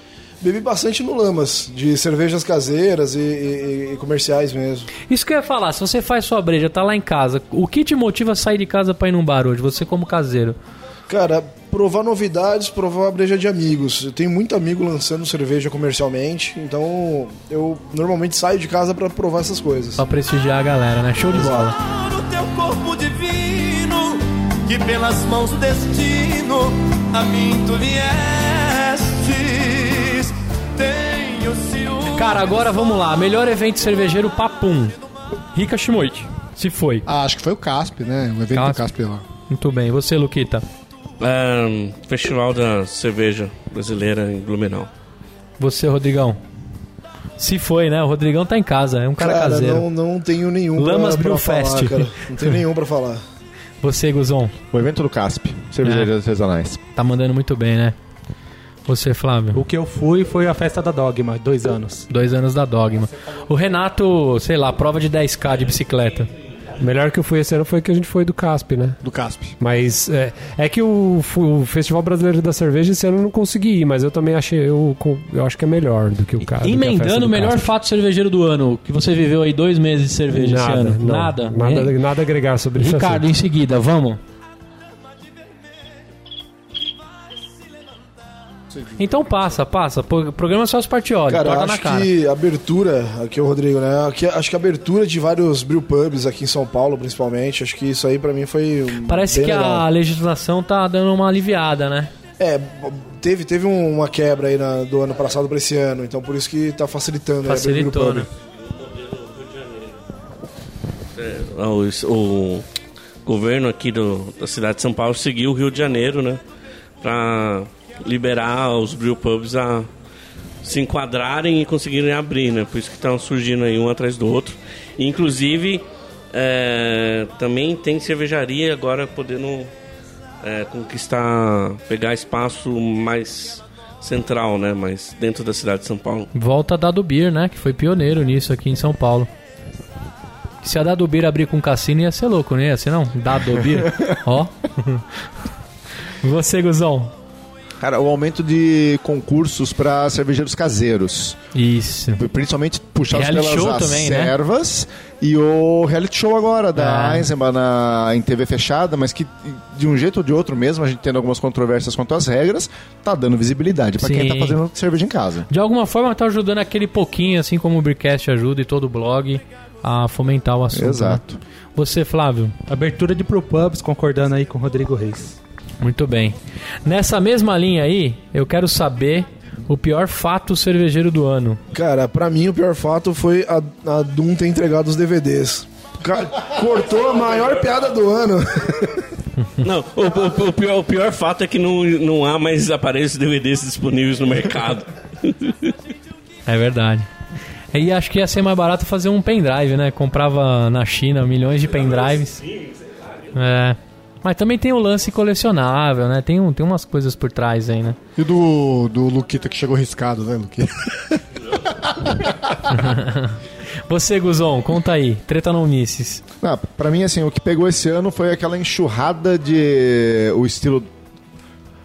Bebi bastante no Lamas, de cervejas caseiras e, e- e comerciais mesmo. Isso que eu ia falar, se você faz sua breja, tá lá em casa, o que te motiva a sair de casa pra ir num bar hoje? Você como caseiro. Cara, provar novidades, provar a breja de amigos. Eu tenho muito amigo lançando cerveja comercialmente, então eu normalmente saio de casa pra provar essas coisas. Pra prestigiar a galera, né? Show de bola. No teu corpo divino, que pelas mãos do destino a mim tu viestes. Cara, agora vamos lá. Melhor evento cervejeiro Papum. Rica Shimoichi. Se foi. Ah, acho que foi o Casp, né? O evento Casp. do Casp lá. Muito bem. Você, Luquita. Ah, Festival da Cerveja Brasileira em Blumenau. Você, Rodrigão. Se foi, né? O Rodrigão tá em casa, é um cara, caseiro. não, não tenho nenhum Lamas pra, pra Brew falar, Fest. cara. Não tenho nenhum pra falar. Você, Guzon. O evento do CASP. Cervejarias artesanais. Tá mandando muito bem, né? Você, Flávio. O que eu fui foi a festa da Dogma, dois anos. Dois anos da Dogma. O Renato, sei lá, prova de 10k de bicicleta. O melhor que eu fui esse ano foi que a gente foi do CASP, né? Do Casp. Mas é, é que o, o Festival Brasileiro da Cerveja esse ano eu não consegui ir, mas eu também achei, eu, eu acho que é melhor do que o CASP. Emendando o melhor fato cervejeiro do ano, que você viveu aí dois meses de cerveja esse Nada, ano. não, Nada. Nada, É. nada a agregar sobre isso. Ricardo, em seguida, vamos. Então passa, passa. Pro- Programa só os partioli, Cara, acho cara. que a abertura, aqui é o Rodrigo, né? Aqui, acho que a abertura de vários brew pubs aqui em São Paulo, principalmente, acho que isso aí pra mim foi um- Parece bem que legal. a legislação tá dando uma aliviada, né? É, teve, teve um- uma quebra aí na- do ano passado pra esse ano, então por isso que tá facilitando. aí, Facilitou, brew né? Ah, O, o governo aqui do, da cidade de São Paulo seguiu o Rio de Janeiro, né? Pra liberar os brew pubs a se enquadrarem e conseguirem abrir, né? Por isso que estão surgindo aí um atrás do outro. E, inclusive, é, também tem cervejaria agora podendo é, conquistar, pegar espaço mais central, né? Mais dentro da cidade de São Paulo. Volta a Dado Beer, né? Que foi pioneiro nisso aqui em São Paulo. Se a Dado Beer abrir com cassino ia ser louco, não ia ser não? Dado Beer. Ó. Você, Guzão. Cara, o aumento de concursos para cervejeiros caseiros. Isso. Principalmente puxados Reality pelas show também, né? servas e o reality show agora da Ah. Eisenbahn na, em TV fechada, mas que de um jeito ou de outro mesmo, a gente tendo algumas controvérsias quanto às regras, tá dando visibilidade para quem tá fazendo cerveja em casa. De alguma forma tá ajudando aquele pouquinho, assim como o Beercast ajuda e todo o blog, a fomentar o assunto. Exato. né? Você, Flávio. Abertura de brew pubs, concordando aí com o Rodrigo Reis. Muito bem. Nessa mesma linha aí, eu quero saber o pior fato cervejeiro do ano. Cara, pra mim o pior fato foi a, a Doom ter entregado os DVDs. Cortou a maior piada do ano. Não, o, o- o pior, o pior fato é que não, não há mais aparelhos DVDs disponíveis no mercado. É verdade. E acho que ia ser mais barato fazer um pendrive, né? Comprava na China milhões de pendrives. É. Mas também tem o lance colecionável, né? Tem, um, tem umas coisas por trás aí, né? E do, do Luquita que chegou riscado, né, Luquita? Você, Guzon, conta aí. Treta não misses. Ah, pra mim, assim, o que pegou esse ano foi aquela enxurrada de. o estilo.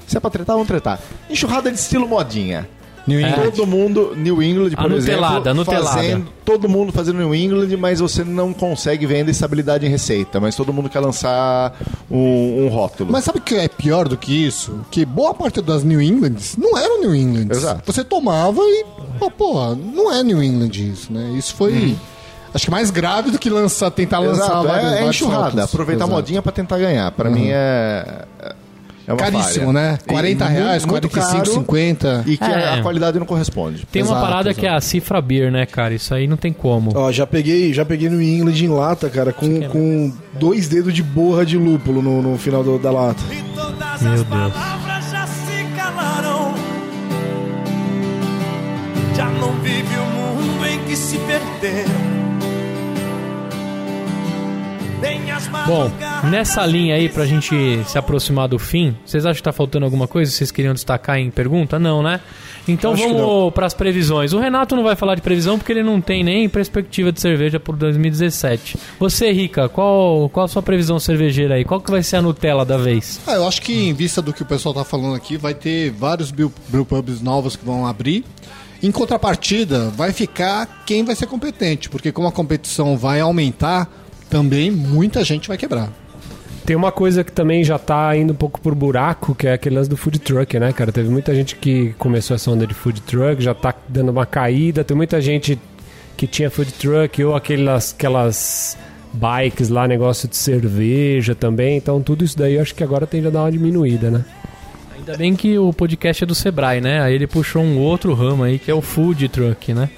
Se é pra tretar, vamos tretar. Enxurrada de estilo modinha. New England. Todo mundo, New England, por A nutelada, exemplo, a nutelada. fazendo, todo mundo fazendo New England, mas você não consegue ainda estabilidade em receita. Mas todo mundo quer lançar um, um rótulo. Mas sabe o que é pior do que isso? Que boa parte das New Englands não eram New Englands. Exato. Você tomava e, pô, porra, não é New England isso, né? Isso foi, acho que mais grave do que lançar, tentar lançar Exato, vários- é, é vários enxurrada. rótulos. Aproveitar a Exato. modinha pra tentar ganhar. Pra mim é. É uma Caríssimo, falha. né? E 40 mu- reais, muito 45, caro 50. E que É. a qualidade não corresponde. Tem uma Exato, parada que é a cifra beer, né, cara? Isso aí não tem como. Ó, já peguei, já peguei no England em lata, cara, com, com dois dedos de borra de lúpulo no, no final do- da lata. E todas Meu as Deus. palavras já se calaram. Já não vive o mundo em que se perderam. As Bom, nessa linha aí, pra gente se aproximar do fim, vocês acham que tá faltando alguma coisa? Vocês queriam destacar em pergunta? Não, né? Então Acho vamos pras previsões. O Renato não vai falar de previsão porque ele não tem nem perspectiva de cerveja por 2017. Você, Rica, qual, qual a sua previsão cervejeira aí? Qual que vai ser a Nutella da vez? Ah, eu acho que em vista do que o pessoal tá falando aqui, vai ter vários brew- brewpubs novos que vão abrir. Em contrapartida, vai ficar quem vai ser competente, porque como a competição vai aumentar, também muita gente vai quebrar. Tem uma coisa que também já tá indo um pouco por buraco, que é aquele lance do food truck, né, cara? Teve muita gente que começou essa onda de food truck, já tá dando uma caída. Tem muita gente que tinha food truck ou aquelas, aquelas bikes lá, negócio de cerveja também. Então tudo isso daí eu acho que agora tende a dar uma diminuída, né? Ainda bem que o podcast é do Sebrae, né? Aí ele puxou um outro ramo aí, que é o food truck, né?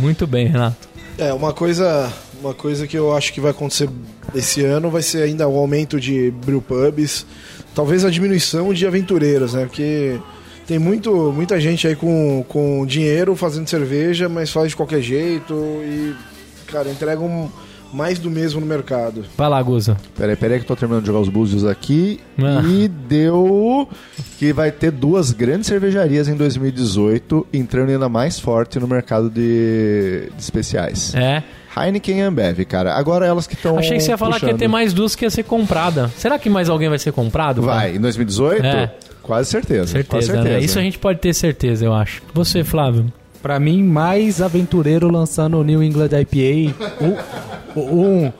Muito bem, Renato. É, uma coisa, uma coisa que eu acho que vai acontecer esse ano vai ser ainda o aumento de brewpubs, talvez a diminuição de aventureiros, né? Porque tem muito, muita gente aí com, com dinheiro fazendo cerveja, mas faz de qualquer jeito e, cara, entregam mais do mesmo no mercado. Vai lá, Guza. Peraí, peraí que eu tô terminando de jogar os búzios aqui. Ah. E deu que vai ter duas grandes cervejarias em 2018 entrando ainda mais forte no mercado de, de especiais. É. Heineken e Ambev, cara. Agora elas que estão Achei que você ia falar que ia ter mais duas que ia ser comprada. Será que mais alguém vai ser comprado? cara? Vai, em 2018? É. Quase certeza. Certeza, quase certeza. né? Isso a gente pode ter certeza, eu acho. Você, Flávio. Pra mim, mais aventureiro lançando o New England IPA. Um, um,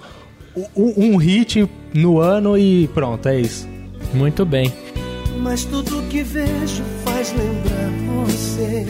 um, um hit no ano e pronto, é isso. Muito bem. Mas tudo que vejo faz lembrar você.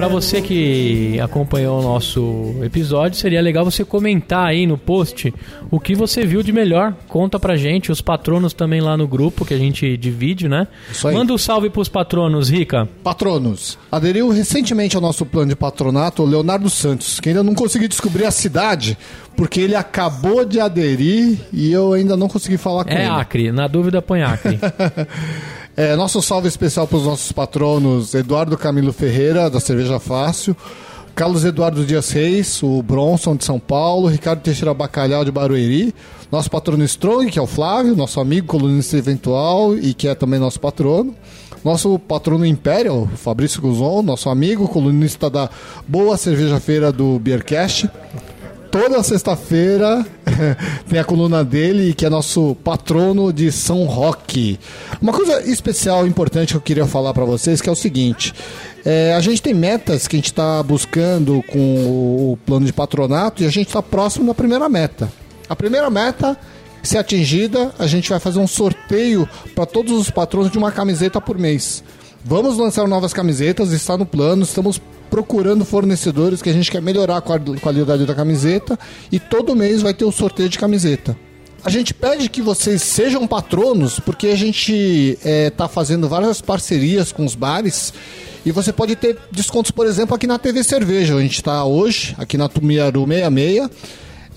Pra você que acompanhou o nosso episódio, seria legal você comentar aí no post o que você viu de melhor. Conta pra gente, os patronos também lá no grupo que a gente divide, né? Isso aí. Manda um salve pros patronos, Rica. Patronos. Aderiu recentemente ao nosso plano de patronato o Leonardo Santos, que ainda não consegui descobrir a cidade, porque ele acabou de aderir e eu ainda não consegui falar com É ele. Acre, na dúvida põe Acre. É, nosso salve especial para os nossos patronos Eduardo Camilo Ferreira, da Cerveja Fácil, Carlos Eduardo Dias Reis, o Bronson de São Paulo, Ricardo Teixeira Bacalhau de Barueri, nosso patrono Strong, que é o Flávio, nosso amigo colunista eventual e que é também nosso patrono. Nosso patrono Imperial, Fabrício Guzon, nosso amigo, colunista da Boa Cerveja Feira do Beercast. Toda sexta-feira tem a coluna dele, que é nosso patrono de São Roque. Uma coisa especial, importante que eu queria falar para vocês, que é o seguinte: é, a gente tem metas que a gente está buscando com o plano de patronato e a gente está próximo da primeira meta. A primeira meta, se atingida, a gente vai fazer um sorteio para todos os patronos de uma camiseta por mês. Vamos lançar novas camisetas, está no plano, estamos procurando fornecedores que a gente quer melhorar a qual- qualidade da camiseta e todo mês vai ter o sorteio de camiseta. A gente pede que vocês sejam patronos, porque a gente está fazendo várias parcerias com os bares e você pode ter descontos, por exemplo, aqui na TV Cerveja. A gente está hoje, aqui na Tumiaru 66.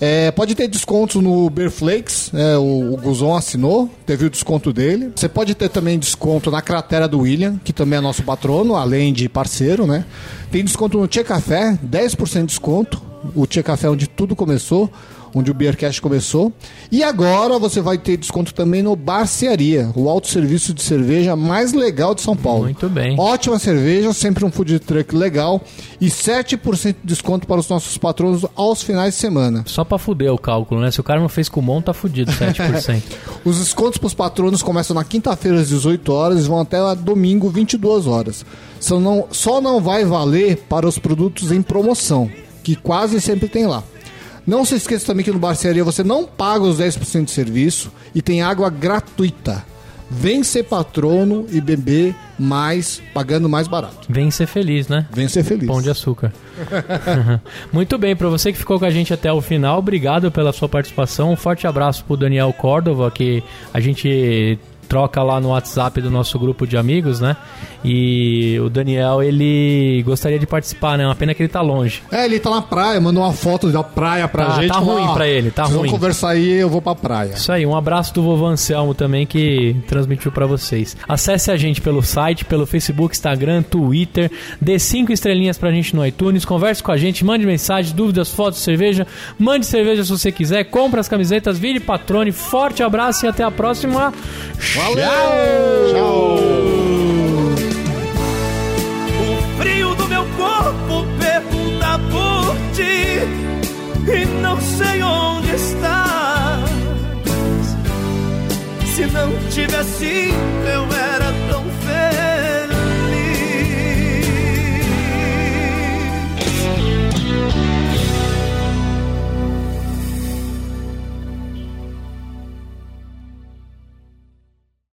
É, pode ter descontos no Beer Flakes, é, o, o Guzon assinou, teve o desconto dele. Você pode ter também desconto na cratera do William, que também é nosso patrono, além de parceiro, né? Tem desconto no Tia Café, 10% de desconto. O Tia Café é onde tudo começou. Onde o Beercast começou. E agora você vai ter desconto também no Barcearia, o autosserviço de cerveja mais legal de São Paulo. Muito bem. Ótima cerveja, sempre um food truck legal e 7% de desconto para os nossos patronos aos finais de semana. Só pra fuder o cálculo, né? Se o cara não fez com o Mon, tá fudido, 7%. Os descontos para os patronos começam na quinta-feira às 18 horas e vão até domingo 22 horas. Só não, só não vai valer para os produtos em promoção, que quase sempre tem lá. Não se esqueça também que no Barcearia você não paga os 10% de serviço e tem água gratuita. Vem ser patrono e beber mais, pagando mais barato. Vem ser feliz, né? Vem ser feliz. Pão de açúcar. Muito bem, para você que ficou com a gente até o final, obrigado pela sua participação. Um forte abraço pro Daniel Córdova, que a gente troca lá no WhatsApp do nosso grupo de amigos, né? E o Daniel, ele gostaria de participar, né? Uma pena que ele tá longe. É, ele tá na praia, mandou uma foto da praia pra Tá- gente. tá ruim "Ó, pra ele, tá ruim." Vamos conversar aí, eu vou pra praia. Isso aí, um abraço do vovô Anselmo também que transmitiu pra vocês. Acesse a gente pelo site, pelo Facebook, Instagram, Twitter, dê cinco estrelinhas pra gente no iTunes, converse com a gente, mande mensagem, dúvidas, fotos, cerveja, mande cerveja se você quiser, compre as camisetas, vire patrone, forte abraço e até a próxima. O frio do meu corpo pergunta por ti e não sei onde estás. Se não tivesse eu era